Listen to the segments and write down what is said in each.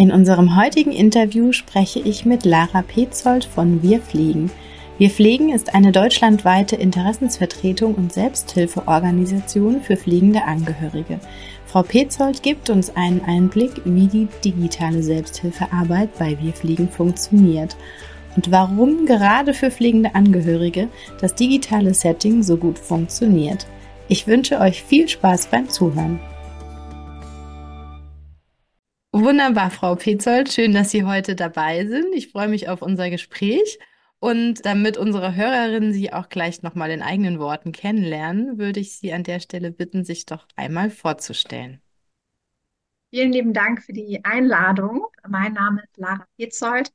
In unserem heutigen Interview spreche ich mit Lara Petzold von Wir Fliegen. Wir Pflegen ist eine deutschlandweite Interessensvertretung und Selbsthilfeorganisation für pflegende Angehörige. Frau Petzold gibt uns einen Einblick, wie die digitale Selbsthilfearbeit bei Wir Pflegen funktioniert und warum gerade für pflegende Angehörige das digitale Setting so gut funktioniert. Ich wünsche euch viel Spaß beim Zuhören. Wunderbar, Frau Petzold. Schön, dass Sie heute dabei sind. Ich freue mich auf unser Gespräch. Und damit unsere Hörerinnen Sie auch gleich nochmal in eigenen Worten kennenlernen, würde ich Sie an der Stelle bitten, sich doch einmal vorzustellen. Vielen lieben Dank für die Einladung. Mein Name ist Lara Petzold.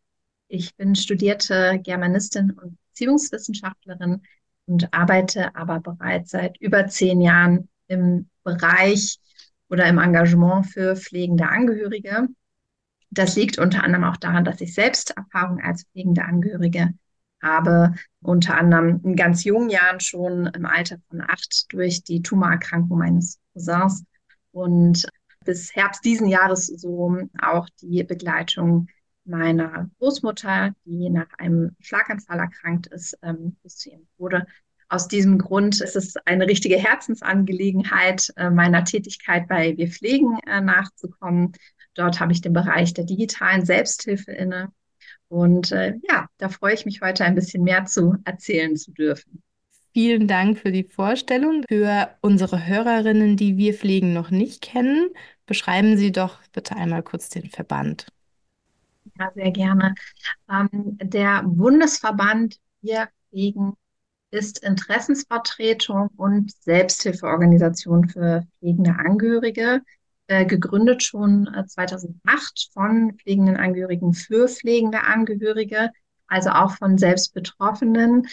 Ich bin studierte Germanistin und Beziehungswissenschaftlerin und arbeite aber bereits seit über zehn Jahren im Bereich oder im Engagement für pflegende Angehörige. Das liegt unter anderem auch daran, dass ich selbst Erfahrung als pflegende Angehörige habe, unter anderem in ganz jungen Jahren schon im Alter von acht durch die Tumorerkrankung meines Cousins. Und bis Herbst diesen Jahres so auch die Begleitung meiner Großmutter, die nach einem Schlaganfall erkrankt ist, ähm, bis zu ihrem Tode aus diesem Grund ist es eine richtige Herzensangelegenheit äh, meiner Tätigkeit bei Wir Pflegen äh, nachzukommen. Dort habe ich den Bereich der digitalen Selbsthilfe inne. Und äh, ja, da freue ich mich heute ein bisschen mehr zu erzählen zu dürfen. Vielen Dank für die Vorstellung. Für unsere Hörerinnen, die Wir Pflegen noch nicht kennen, beschreiben Sie doch bitte einmal kurz den Verband. Ja, sehr gerne. Ähm, der Bundesverband Wir Pflegen ist Interessensvertretung und Selbsthilfeorganisation für pflegende Angehörige, äh, gegründet schon äh, 2008 von pflegenden Angehörigen für pflegende Angehörige, also auch von Selbstbetroffenen.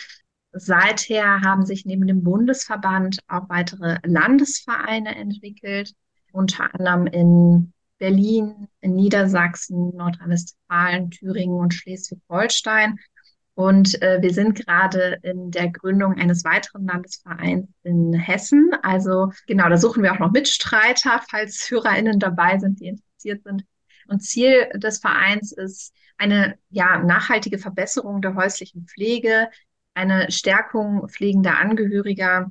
Seither haben sich neben dem Bundesverband auch weitere Landesvereine entwickelt, unter anderem in Berlin, in Niedersachsen, Nordrhein-Westfalen, Thüringen und Schleswig-Holstein und äh, wir sind gerade in der Gründung eines weiteren Landesvereins in Hessen. Also genau, da suchen wir auch noch Mitstreiter, falls HörerInnen dabei sind, die interessiert sind. Und Ziel des Vereins ist eine ja, nachhaltige Verbesserung der häuslichen Pflege, eine Stärkung pflegender Angehöriger,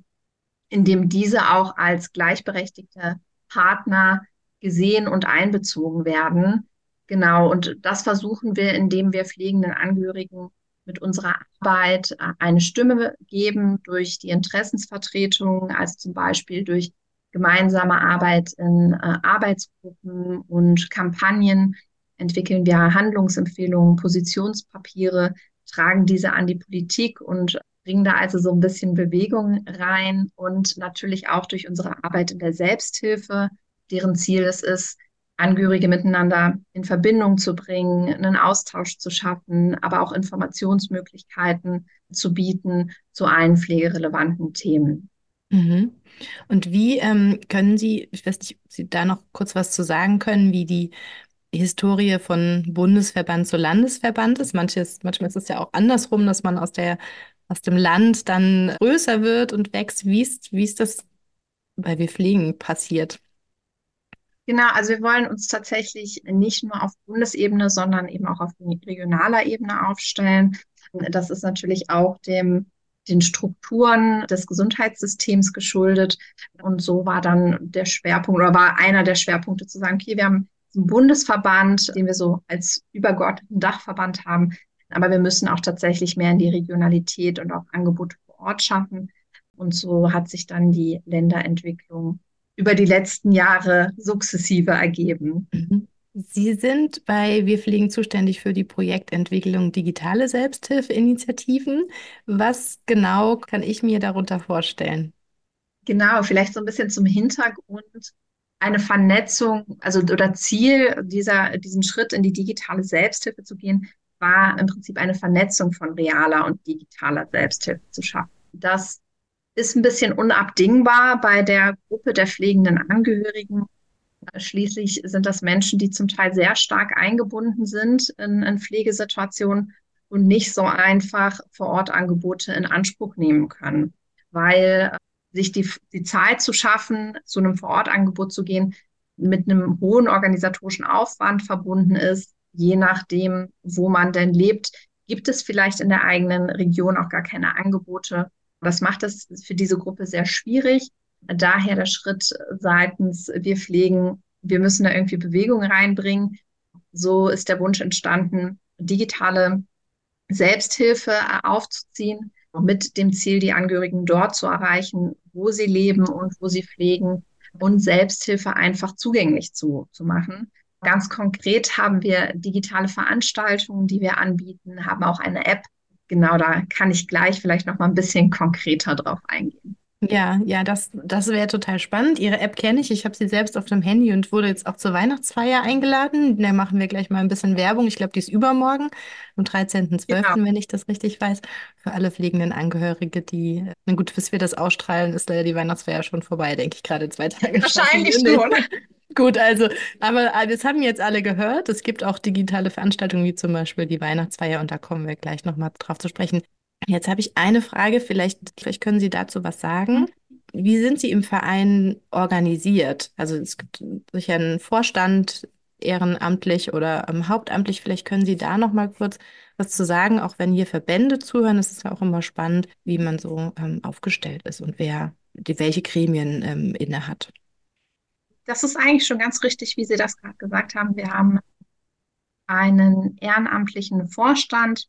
indem diese auch als gleichberechtigte Partner gesehen und einbezogen werden. Genau, und das versuchen wir, indem wir pflegenden Angehörigen mit unserer Arbeit äh, eine Stimme geben durch die Interessensvertretung, also zum Beispiel durch gemeinsame Arbeit in äh, Arbeitsgruppen und Kampagnen. Entwickeln wir Handlungsempfehlungen, Positionspapiere, tragen diese an die Politik und bringen da also so ein bisschen Bewegung rein und natürlich auch durch unsere Arbeit in der Selbsthilfe, deren Ziel es ist, Angehörige miteinander in Verbindung zu bringen, einen Austausch zu schaffen, aber auch Informationsmöglichkeiten zu bieten zu allen pflegerelevanten Themen. Mhm. Und wie ähm, können Sie, ich weiß nicht, ob Sie da noch kurz was zu sagen können, wie die Historie von Bundesverband zu Landesverband ist? Manches, manchmal ist es ja auch andersrum, dass man aus der aus dem Land dann größer wird und wächst. Wie ist, wie ist das bei Wir Pflegen passiert? Genau, also wir wollen uns tatsächlich nicht nur auf Bundesebene, sondern eben auch auf regionaler Ebene aufstellen. Das ist natürlich auch dem den Strukturen des Gesundheitssystems geschuldet. Und so war dann der Schwerpunkt oder war einer der Schwerpunkte zu sagen, okay, wir haben einen Bundesverband, den wir so als übergeordneten Dachverband haben, aber wir müssen auch tatsächlich mehr in die Regionalität und auch Angebote vor Ort schaffen. Und so hat sich dann die Länderentwicklung über die letzten Jahre sukzessive ergeben. Mhm. Sie sind bei Wir Pflegen zuständig für die Projektentwicklung digitale Selbsthilfeinitiativen. Was genau kann ich mir darunter vorstellen? Genau, vielleicht so ein bisschen zum Hintergrund. eine Vernetzung, also oder Ziel dieser, diesen Schritt in die digitale Selbsthilfe zu gehen, war im Prinzip eine Vernetzung von realer und digitaler Selbsthilfe zu schaffen. Das ist ein bisschen unabdingbar bei der Gruppe der pflegenden Angehörigen. Schließlich sind das Menschen, die zum Teil sehr stark eingebunden sind in, in Pflegesituationen und nicht so einfach vor Ort Angebote in Anspruch nehmen können, weil sich die, die Zeit zu schaffen, zu einem Vorortangebot zu gehen, mit einem hohen organisatorischen Aufwand verbunden ist, je nachdem, wo man denn lebt, gibt es vielleicht in der eigenen Region auch gar keine Angebote. Das macht es für diese Gruppe sehr schwierig. Daher der Schritt seitens, wir pflegen, wir müssen da irgendwie Bewegung reinbringen. So ist der Wunsch entstanden, digitale Selbsthilfe aufzuziehen, mit dem Ziel, die Angehörigen dort zu erreichen, wo sie leben und wo sie pflegen und Selbsthilfe einfach zugänglich zu, zu machen. Ganz konkret haben wir digitale Veranstaltungen, die wir anbieten, haben auch eine App. Genau, da kann ich gleich vielleicht noch mal ein bisschen konkreter drauf eingehen. Ja, ja, das, das wäre total spannend. Ihre App kenne ich. Ich habe sie selbst auf dem Handy und wurde jetzt auch zur Weihnachtsfeier eingeladen. Da machen wir gleich mal ein bisschen Werbung. Ich glaube, die ist übermorgen, am 13.12., genau. wenn ich das richtig weiß, für alle pflegenden Angehörige, die, na gut, bis wir das ausstrahlen, ist leider die Weihnachtsfeier schon vorbei, denke ich gerade zwei Tage. Wahrscheinlich schon. Gut, also, aber äh, das haben jetzt alle gehört. Es gibt auch digitale Veranstaltungen, wie zum Beispiel die Weihnachtsfeier, und da kommen wir gleich nochmal drauf zu sprechen. Jetzt habe ich eine Frage, vielleicht, vielleicht können Sie dazu was sagen. Wie sind Sie im Verein organisiert? Also es gibt sicher einen Vorstand, ehrenamtlich oder ähm, hauptamtlich. Vielleicht können Sie da noch mal kurz was zu sagen, auch wenn hier Verbände zuhören. Es ist ja auch immer spannend, wie man so ähm, aufgestellt ist und wer die, welche Gremien ähm, inne hat. Das ist eigentlich schon ganz richtig, wie Sie das gerade gesagt haben. Wir haben einen ehrenamtlichen Vorstand,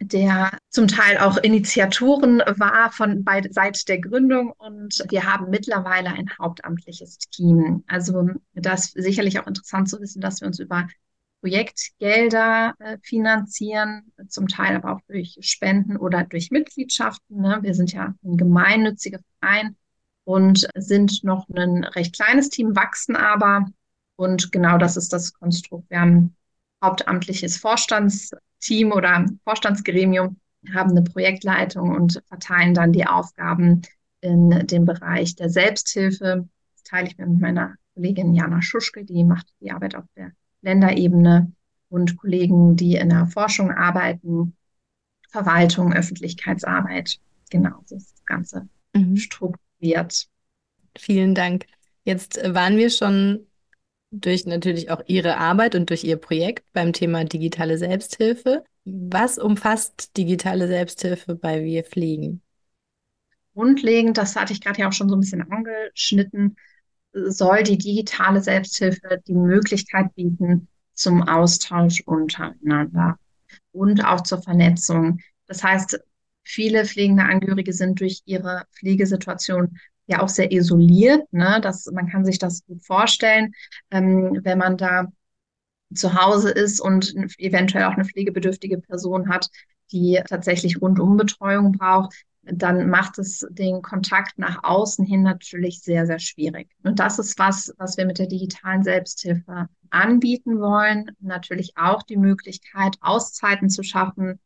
der zum Teil auch Initiatoren war von bei, seit der Gründung und wir haben mittlerweile ein hauptamtliches Team. Also das ist sicherlich auch interessant zu wissen, dass wir uns über Projektgelder äh, finanzieren, zum Teil aber auch durch Spenden oder durch Mitgliedschaften. Ne? Wir sind ja ein gemeinnütziger Verein und sind noch ein recht kleines Team, wachsen aber. Und genau das ist das Konstrukt. Wir haben hauptamtliches Vorstands Team oder Vorstandsgremium haben eine Projektleitung und verteilen dann die Aufgaben in dem Bereich der Selbsthilfe. Das teile ich mir mit meiner Kollegin Jana Schuschke, die macht die Arbeit auf der Länderebene und Kollegen, die in der Forschung arbeiten, Verwaltung, Öffentlichkeitsarbeit. Genau, so ist das Ganze mhm. strukturiert. Vielen Dank. Jetzt waren wir schon durch natürlich auch Ihre Arbeit und durch Ihr Projekt beim Thema digitale Selbsthilfe. Was umfasst digitale Selbsthilfe bei Wir Fliegen? Grundlegend, das hatte ich gerade ja auch schon so ein bisschen angeschnitten, soll die digitale Selbsthilfe die Möglichkeit bieten zum Austausch untereinander und auch zur Vernetzung. Das heißt, viele pflegende Angehörige sind durch ihre Pflegesituation ja auch sehr isoliert. Ne? Das, man kann sich das gut vorstellen, ähm, wenn man da zu Hause ist und eventuell auch eine pflegebedürftige Person hat, die tatsächlich Rundumbetreuung braucht, dann macht es den Kontakt nach außen hin natürlich sehr, sehr schwierig. Und das ist was, was wir mit der digitalen Selbsthilfe anbieten wollen. Natürlich auch die Möglichkeit, Auszeiten zu schaffen,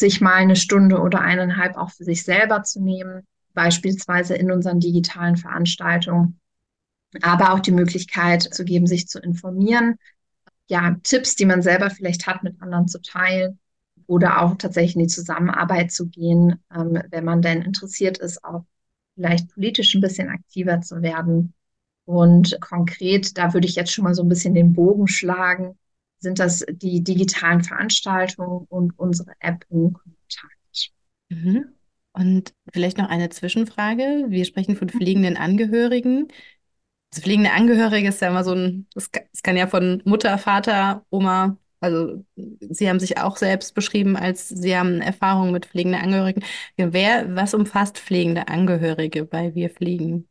sich mal eine Stunde oder eineinhalb auch für sich selber zu nehmen, beispielsweise in unseren digitalen Veranstaltungen, aber auch die Möglichkeit zu geben, sich zu informieren, ja, Tipps, die man selber vielleicht hat, mit anderen zu teilen oder auch tatsächlich in die Zusammenarbeit zu gehen, ähm, wenn man denn interessiert ist, auch vielleicht politisch ein bisschen aktiver zu werden. Und konkret, da würde ich jetzt schon mal so ein bisschen den Bogen schlagen, sind das die digitalen Veranstaltungen und unsere App in Kontakt. Mhm. Und vielleicht noch eine Zwischenfrage. Wir sprechen von pflegenden Angehörigen. Also pflegende Angehörige ist ja immer so ein, es kann, kann ja von Mutter, Vater, Oma, also Sie haben sich auch selbst beschrieben, als Sie haben Erfahrungen mit pflegenden Angehörigen. Wer, was umfasst pflegende Angehörige bei Wir Pflegen?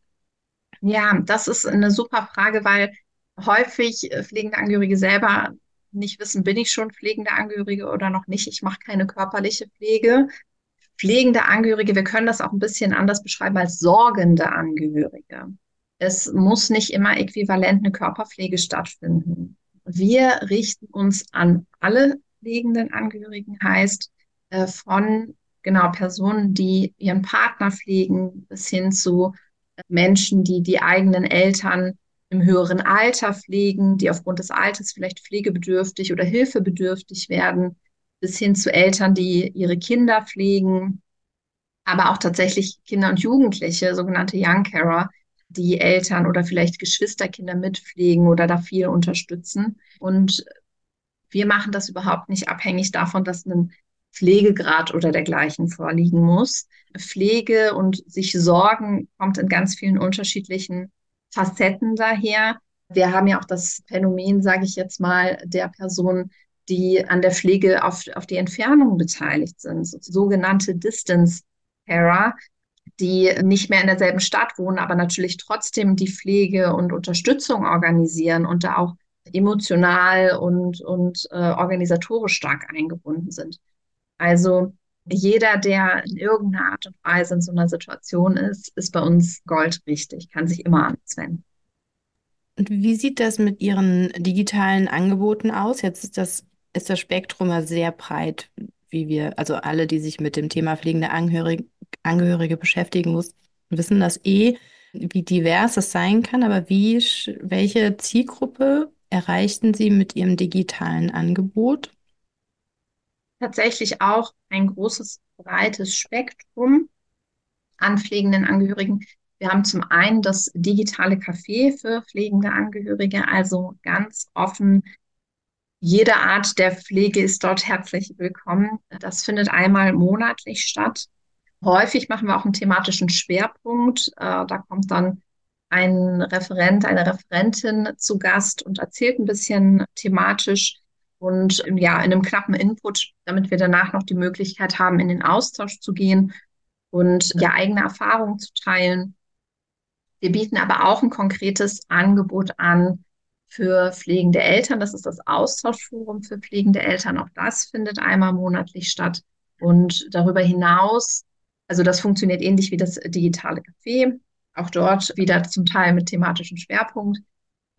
Ja, das ist eine super Frage, weil häufig pflegende Angehörige selber nicht wissen, bin ich schon pflegende Angehörige oder noch nicht. Ich mache keine körperliche Pflege pflegende Angehörige, wir können das auch ein bisschen anders beschreiben als sorgende Angehörige. Es muss nicht immer äquivalent eine Körperpflege stattfinden. Wir richten uns an alle pflegenden Angehörigen, heißt äh, von genau Personen, die ihren Partner pflegen, bis hin zu äh, Menschen, die die eigenen Eltern im höheren Alter pflegen, die aufgrund des Alters vielleicht pflegebedürftig oder hilfebedürftig werden, bis hin zu Eltern, die ihre Kinder pflegen, aber auch tatsächlich Kinder und Jugendliche, sogenannte Young Carer, die Eltern oder vielleicht Geschwisterkinder mitpflegen oder da viel unterstützen. Und wir machen das überhaupt nicht abhängig davon, dass ein Pflegegrad oder dergleichen vorliegen muss. Pflege und sich sorgen kommt in ganz vielen unterschiedlichen Facetten daher. Wir haben ja auch das Phänomen, sage ich jetzt mal, der Personen, die an der Pflege auf, auf die Entfernung beteiligt sind, so, sogenannte Distance Carer, die nicht mehr in derselben Stadt wohnen, aber natürlich trotzdem die Pflege und Unterstützung organisieren und da auch emotional und, und äh, organisatorisch stark eingebunden sind. Also jeder, der in irgendeiner Art und Weise in so einer Situation ist, ist bei uns goldrichtig, kann sich immer an uns wenden. Und wie sieht das mit Ihren digitalen Angeboten aus? Jetzt ist das, ist das Spektrum ja sehr breit, wie wir, also alle, die sich mit dem Thema pflegende Angehörige, Angehörige beschäftigen muss, wissen das eh, wie divers es sein kann, aber wie, welche Zielgruppe erreichten Sie mit Ihrem digitalen Angebot? Tatsächlich auch ein großes, breites Spektrum an pflegenden Angehörigen. Wir haben zum einen das digitale Café für pflegende Angehörige, also ganz offen. Jede Art der Pflege ist dort herzlich willkommen. Das findet einmal monatlich statt. Häufig machen wir auch einen thematischen Schwerpunkt. Äh, da kommt dann ein Referent, eine Referentin zu Gast und erzählt ein bisschen thematisch und ja, in einem knappen Input, damit wir danach noch die Möglichkeit haben, in den Austausch zu gehen und ja, eigene Erfahrungen zu teilen. Wir bieten aber auch ein konkretes Angebot an für pflegende Eltern. Das ist das Austauschforum für pflegende Eltern. Auch das findet einmal monatlich statt. Und darüber hinaus, also das funktioniert ähnlich wie das digitale Café. Auch dort wieder zum Teil mit thematischem Schwerpunkt.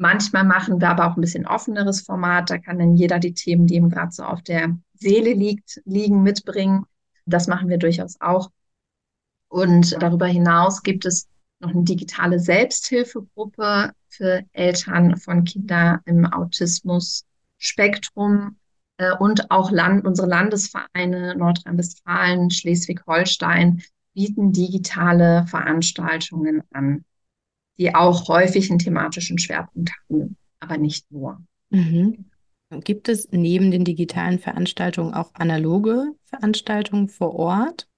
Manchmal machen wir aber auch ein bisschen offeneres Format. Da kann dann jeder die Themen, die ihm gerade so auf der Seele liegt, liegen, mitbringen. Das machen wir durchaus auch. Und darüber hinaus gibt es noch eine digitale Selbsthilfegruppe für Eltern von Kindern im Autismus-Spektrum äh, und auch Land, unsere Landesvereine Nordrhein-Westfalen, Schleswig-Holstein bieten digitale Veranstaltungen an die auch häufig einen thematischen Schwerpunkt haben, aber nicht nur. Mhm. Gibt es neben den digitalen Veranstaltungen auch analoge Veranstaltungen vor Ort?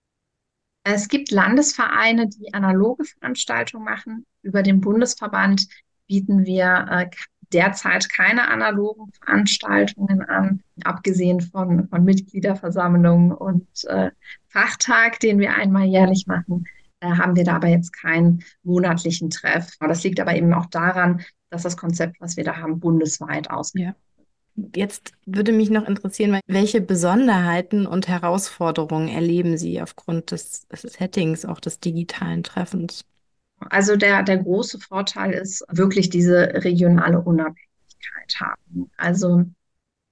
Es gibt Landesvereine, die analoge Veranstaltungen machen. Über den Bundesverband bieten wir äh, derzeit keine analogen Veranstaltungen an, abgesehen von, von Mitgliederversammlungen und äh, Fachtag, den wir einmal jährlich machen. Äh, haben wir da aber jetzt keinen monatlichen Treff. Das liegt aber eben auch daran, dass das Konzept, was wir da haben, bundesweit ausgeht. Jetzt würde mich noch interessieren, welche Besonderheiten und Herausforderungen erleben Sie aufgrund des, Settings, auch des digitalen Treffens? Also der, der große Vorteil ist wirklich diese regionale Unabhängigkeit haben. Also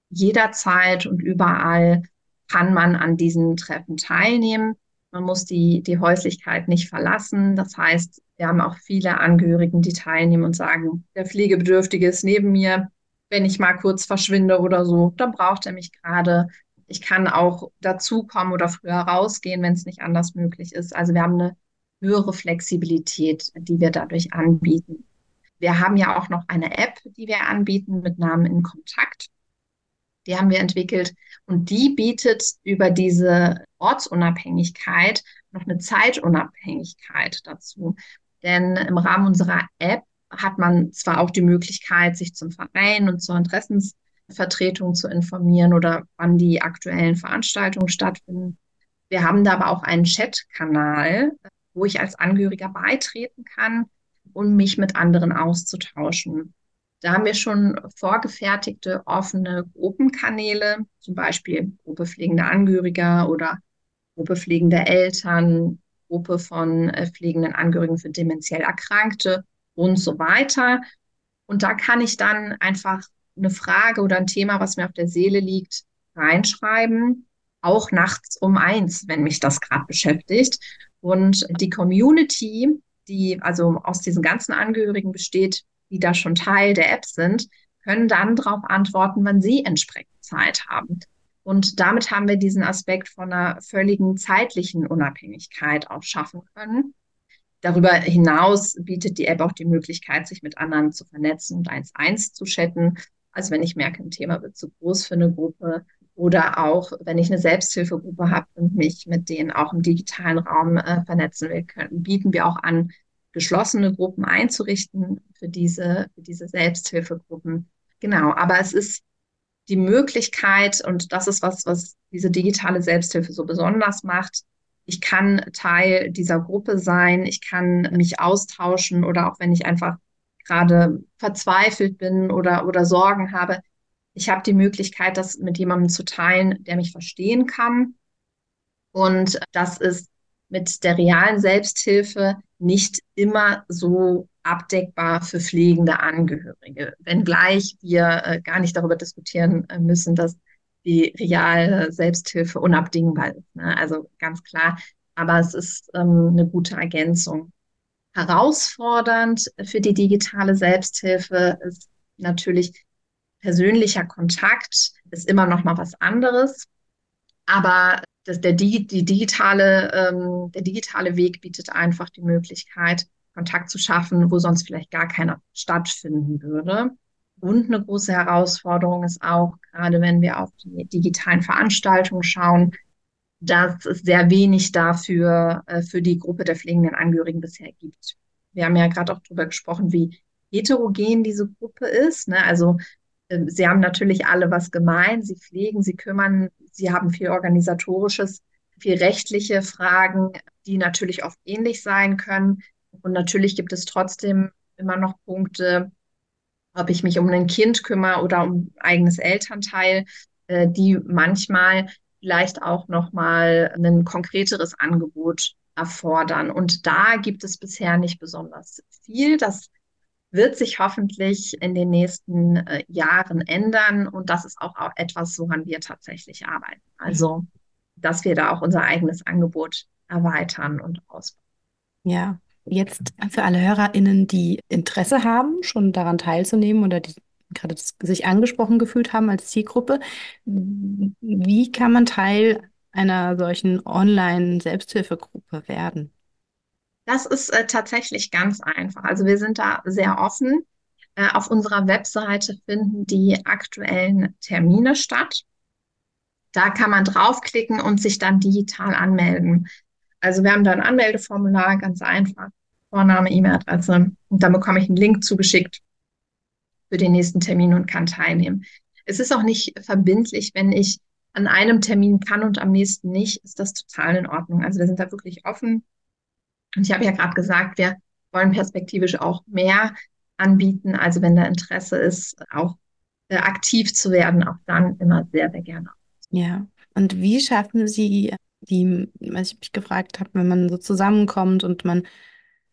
jederzeit und überall kann man an diesen Treffen teilnehmen. Man muss die, die Häuslichkeit nicht verlassen. Das heißt, wir haben auch viele Angehörigen, die teilnehmen und sagen, der Pflegebedürftige ist neben mir. Wenn ich mal kurz verschwinde oder so, dann braucht er mich gerade. Ich kann auch dazukommen oder früher rausgehen, wenn es nicht anders möglich ist. Also wir haben eine höhere Flexibilität, die wir dadurch anbieten. Wir haben ja auch noch eine App, die wir anbieten mit Namen in Kontakt. Die haben wir entwickelt und die bietet über diese Ortsunabhängigkeit noch eine Zeitunabhängigkeit dazu. Denn im Rahmen unserer App hat man zwar auch die Möglichkeit, sich zum Verein und zur Interessensvertretung zu informieren oder wann die aktuellen Veranstaltungen stattfinden. Wir haben da aber auch einen Chatkanal, wo ich als Angehöriger beitreten kann, um mich mit anderen auszutauschen. Da haben wir schon vorgefertigte offene Gruppenkanäle, zum Beispiel Gruppe pflegender Angehöriger oder Gruppe pflegender Eltern, Gruppe von äh, pflegenden Angehörigen für dementiell Erkrankte und so weiter. Und da kann ich dann einfach eine Frage oder ein Thema, was mir auf der Seele liegt, reinschreiben, auch nachts um eins, wenn mich das gerade beschäftigt. Und die Community, die also aus diesen ganzen Angehörigen besteht, die da schon Teil der App sind, können dann darauf antworten, wann sie entsprechend Zeit haben. Und damit haben wir diesen Aspekt von einer völligen zeitlichen Unabhängigkeit auch schaffen können. Darüber hinaus bietet die App auch die Möglichkeit, sich mit anderen zu vernetzen und eins eins zu chatten. Also wenn ich merke, ein Thema wird zu groß für eine Gruppe oder auch, wenn ich eine Selbsthilfegruppe habe und mich mit denen auch im digitalen Raum äh, vernetzen will, können, bieten wir auch an, geschlossene Gruppen einzurichten für diese, für diese Selbsthilfegruppen. Genau, aber es ist die Möglichkeit, und das ist was, was diese digitale Selbsthilfe so besonders macht, ich kann Teil dieser Gruppe sein, ich kann mich austauschen oder auch wenn ich einfach gerade verzweifelt bin oder, oder Sorgen habe, ich habe die Möglichkeit, das mit jemandem zu teilen, der mich verstehen kann. Und das ist mit der realen Selbsthilfe nicht immer so abdeckbar für pflegende Angehörige. Wenngleich wir äh, gar nicht darüber diskutieren äh, müssen, dass die reale Selbsthilfe unabdingbar ist. Ne? Also ganz klar. Aber es ist ähm, eine gute Ergänzung. Herausfordernd für die digitale Selbsthilfe ist natürlich persönlicher Kontakt, ist immer noch mal was anderes. Aber das, der, die, digitale, ähm, der digitale Weg bietet einfach die Möglichkeit, Kontakt zu schaffen, wo sonst vielleicht gar keiner stattfinden würde. Und eine große Herausforderung ist auch, gerade wenn wir auf die digitalen Veranstaltungen schauen, dass es sehr wenig dafür äh, für die Gruppe der pflegenden Angehörigen bisher gibt. Wir haben ja gerade auch darüber gesprochen, wie heterogen diese Gruppe ist. Ne? Also äh, sie haben natürlich alle was gemein. Sie pflegen, sie kümmern, sie haben viel organisatorisches, viel rechtliche Fragen, die natürlich oft ähnlich sein können. Und natürlich gibt es trotzdem immer noch Punkte, ob ich mich um ein Kind kümmere oder um eigenes Elternteil, äh, die manchmal vielleicht auch noch mal ein konkreteres Angebot erfordern. Und da gibt es bisher nicht besonders viel. Das wird sich hoffentlich in den nächsten äh, Jahren ändern. Und das ist auch, auch etwas, woran wir tatsächlich arbeiten. Also, dass wir da auch unser eigenes Angebot erweitern und ausbauen. Ja, jetzt für alle HörerInnen, die Interesse haben, schon daran teilzunehmen oder die gerade sich angesprochen gefühlt haben als Zielgruppe, wie kann man Teil einer solchen Online-Selbsthilfegruppe werden? Das ist äh, tatsächlich ganz einfach. Also wir sind da sehr offen. Äh, auf unserer Webseite finden die aktuellen Termine statt. Da kann man draufklicken und sich dann digital anmelden. Also wir haben da ein Anmeldeformular, ganz einfach. Vorname, E-Mail-Adresse. Und dann bekomme ich einen Link zugeschickt für den nächsten Termin und kann teilnehmen. Es ist auch nicht verbindlich, wenn ich an einem Termin kann und am nächsten nicht, ist das total in Ordnung. Also wir sind da wirklich offen. Und ich habe ja gerade gesagt, wir wollen perspektivisch auch mehr anbieten. Also wenn da Interesse ist, auch äh, aktiv zu werden, auch dann immer sehr, sehr gerne. Ja. Und wie schaffen Sie die, was ich mich gefragt habe, wenn man so zusammenkommt und man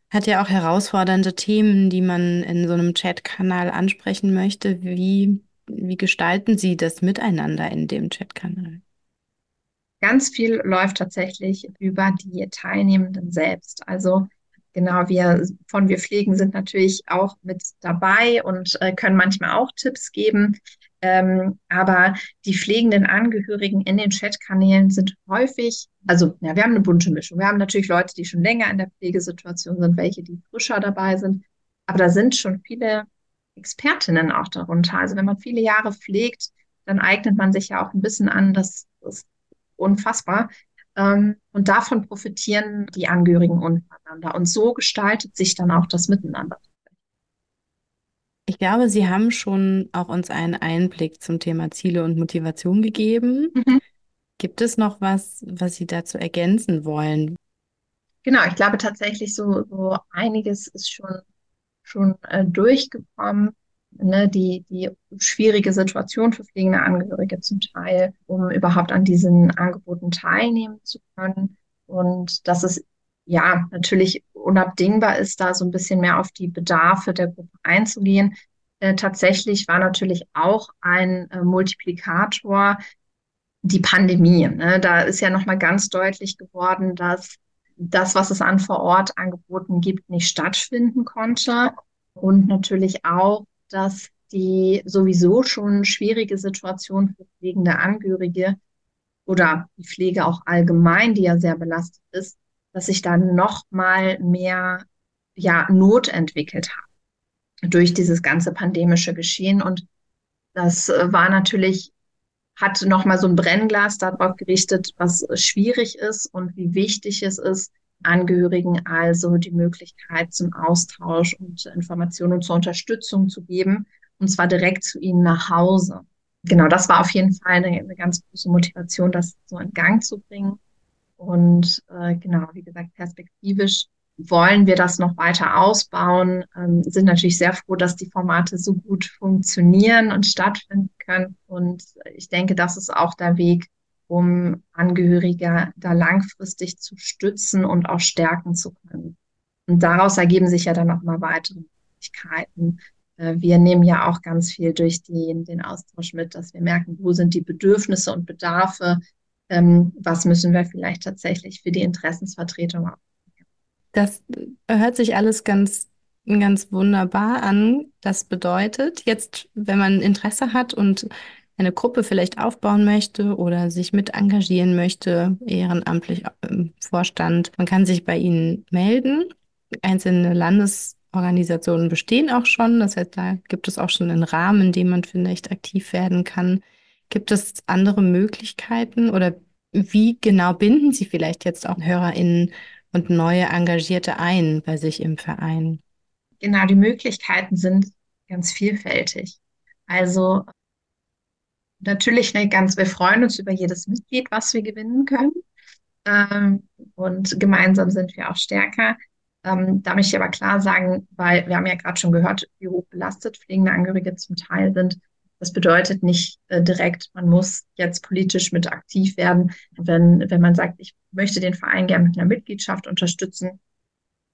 hat ja auch herausfordernde Themen, die man in so einem Chatkanal ansprechen möchte. Wie, wie gestalten Sie das miteinander in dem Chatkanal? Ganz viel läuft tatsächlich über die Teilnehmenden selbst. Also genau, wir von Wir Pflegen sind natürlich auch mit dabei und äh, können manchmal auch Tipps geben. Ähm, aber die pflegenden Angehörigen in den Chatkanälen sind häufig, also ja, wir haben eine bunte Mischung. Wir haben natürlich Leute, die schon länger in der Pflegesituation sind, welche, die frischer dabei sind. Aber da sind schon viele Expertinnen auch darunter. Also wenn man viele Jahre pflegt, dann eignet man sich ja auch ein bisschen an. Das ist unfassbar. Ähm, und davon profitieren die Angehörigen untereinander. Und so gestaltet sich dann auch das Miteinander. Ich glaube, Sie haben schon auch uns einen Einblick zum Thema Ziele und Motivation gegeben. Mhm. Gibt es noch was, was Sie dazu ergänzen wollen? Genau, ich glaube tatsächlich, so, so einiges ist schon, schon äh, durchgekommen. Ne, die, die schwierige Situation für pflegende Angehörige zum Teil, um überhaupt an diesen Angeboten teilnehmen zu können. Und dass es ja, natürlich unabdingbar ist, da so ein bisschen mehr auf die Bedarfe der Gruppe einzugehen. Äh, tatsächlich war natürlich auch ein äh, Multiplikator die Pandemie. Ne? Da ist ja nochmal ganz deutlich geworden, dass das, was es an Vor-Ort-Angeboten gibt, nicht stattfinden konnte. Und natürlich auch, dass die sowieso schon schwierige Situation für pflegende Angehörige oder die Pflege auch allgemein, die ja sehr belastet ist, dass sich dann noch mal mehr ja, Not entwickelt hat durch dieses ganze pandemische Geschehen. Und das äh, war natürlich, hat noch mal so ein Brennglas darauf gerichtet, was schwierig ist und wie wichtig es ist, Angehörigen also die Möglichkeit zum Austausch und zur Information und zur Unterstützung zu geben, und zwar direkt zu ihnen nach Hause. Genau, das war auf jeden Fall eine, eine ganz große Motivation, das so in Gang zu bringen. Und äh, genau, wie gesagt, perspektivisch wollen wir das noch weiter ausbauen, ähm, sind natürlich sehr froh, dass die Formate so gut funktionieren und stattfinden können. Und ich denke, das ist auch der Weg, um Angehörige da langfristig zu stützen und auch stärken zu können. Und daraus ergeben sich ja dann auch mal weitere Möglichkeiten. Äh, wir nehmen ja auch ganz viel durch die, den Austausch mit, dass wir merken, wo sind die Bedürfnisse und Bedarfe, ähm, was müssen wir vielleicht tatsächlich für die Interessensvertretung auch. Das hört sich alles ganz, ganz wunderbar an. Das bedeutet, jetzt, wenn man Interesse hat und eine Gruppe vielleicht aufbauen möchte oder sich mit engagieren möchte, ehrenamtlich im Vorstand, man kann sich bei Ihnen melden. Einzelne Landesorganisationen bestehen auch schon. Das heißt, da gibt es auch schon einen Rahmen, in dem man vielleicht aktiv werden kann. Gibt es andere Möglichkeiten oder wie genau binden Sie vielleicht jetzt auch HörerInnen und neue Engagierte ein bei sich im Verein? Genau, die Möglichkeiten sind ganz vielfältig. Also natürlich ne, ganz, wir freuen uns über jedes Mitglied, was wir gewinnen können. Ähm, und gemeinsam sind wir auch stärker. Ähm, da möchte ich aber klar sagen, weil wir haben ja gerade schon gehört, wie hoch belastet pflegende Angehörige zum Teil sind, das bedeutet nicht äh, direkt, man muss jetzt politisch mit aktiv werden. Wenn, wenn man sagt, ich möchte den Verein gerne mit einer Mitgliedschaft unterstützen,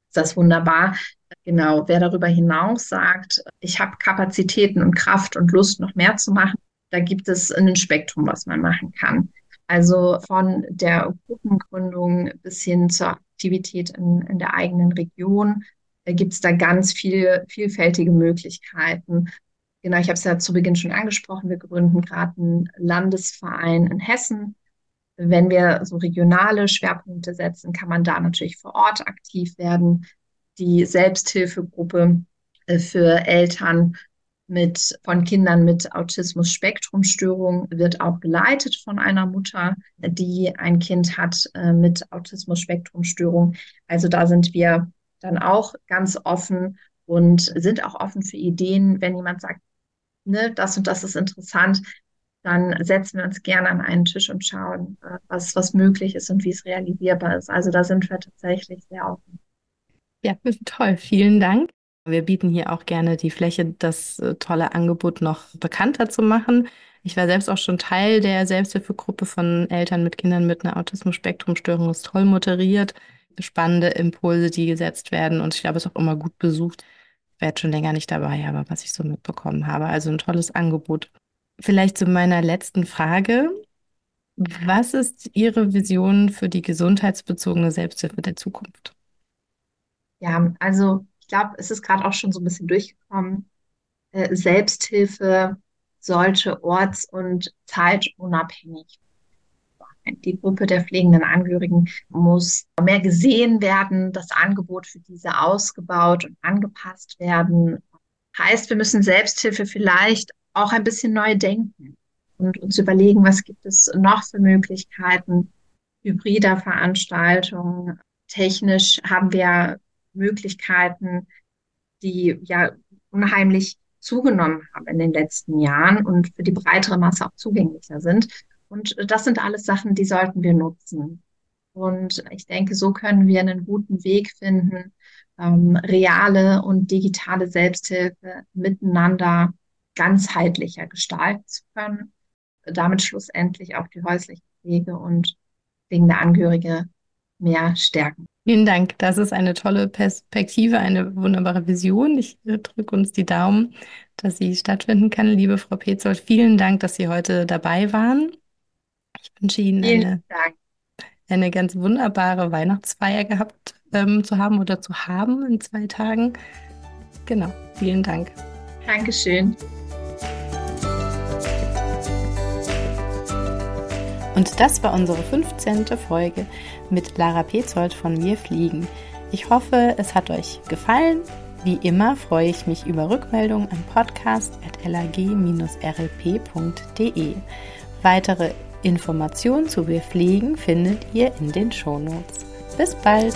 ist das wunderbar. Genau, wer darüber hinaus sagt, ich habe Kapazitäten und Kraft und Lust, noch mehr zu machen, da gibt es ein Spektrum, was man machen kann. Also von der Gruppengründung bis hin zur Aktivität in, in der eigenen Region äh, gibt es da ganz viele vielfältige Möglichkeiten. Genau, ich habe es ja zu Beginn schon angesprochen. Wir gründen gerade einen Landesverein in Hessen. Wenn wir so regionale Schwerpunkte setzen, kann man da natürlich vor Ort aktiv werden. Die Selbsthilfegruppe äh, für Eltern mit, von Kindern mit Autismus-Spektrum-Störung wird auch geleitet von einer Mutter, die ein Kind hat äh, mit Autismus-Spektrum-Störung. Also da sind wir dann auch ganz offen und sind auch offen für Ideen, wenn jemand sagt, ne, das und das ist interessant, dann setzen wir uns gerne an einen Tisch und schauen, äh, was, was möglich ist und wie es realisierbar ist. Also da sind wir tatsächlich sehr offen. Ja, toll. Vielen Dank. Wir bieten hier auch gerne die Fläche, das äh, tolle Angebot noch bekannter zu machen. Ich war selbst auch schon Teil der Selbsthilfegruppe von Eltern mit Kindern mit einer Autismus-Spektrum-Störung, ist toll moderiert, spannende Impulse, die gesetzt werden und ich glaube, es ist auch immer gut besucht war jetzt schon länger nicht dabei, aber was ich so mitbekommen habe. Also ein tolles Angebot. Vielleicht zu meiner letzten Frage. Was ist Ihre Vision für die gesundheitsbezogene Selbsthilfe der Zukunft? Ja, also ich glaube, es ist gerade auch schon so ein bisschen durchgekommen. Äh, Selbsthilfe sollte orts- und zeitunabhängig die Gruppe der pflegenden Angehörigen muss mehr gesehen werden, das Angebot für diese ausgebaut und angepasst werden. Heißt, wir müssen Selbsthilfe vielleicht auch ein bisschen neu denken und uns überlegen, was gibt es noch für Möglichkeiten hybrider Veranstaltungen. Technisch haben wir Möglichkeiten, die ja unheimlich zugenommen haben in den letzten Jahren und für die breitere Masse auch zugänglicher sind. Und das sind alles Sachen, die sollten wir nutzen. Und ich denke, so können wir einen guten Weg finden, ähm, reale und digitale Selbsthilfe miteinander ganzheitlicher gestalten zu können, damit schlussendlich auch die häusliche Pflege und wegen der Angehörige mehr stärken. Vielen Dank. Das ist eine tolle Perspektive, eine wunderbare Vision. Ich drücke uns die Daumen, dass sie stattfinden kann. Liebe Frau Petzold, vielen Dank, dass Sie heute dabei waren. Ich wünsche Ihnen eine, eine ganz wunderbare Weihnachtsfeier gehabt ähm, zu haben oder zu haben in zwei Tagen. Genau, vielen Dank. Dankeschön. Und das war unsere 15. Folge mit Lara Petzold von Wir Fliegen. Ich hoffe, es hat euch gefallen. Wie immer freue ich mich über Rückmeldungen an podcast.lag-rlp.de. Weitere Informationen zu Wir Fliegen findet ihr in den Shownotes. Bis bald!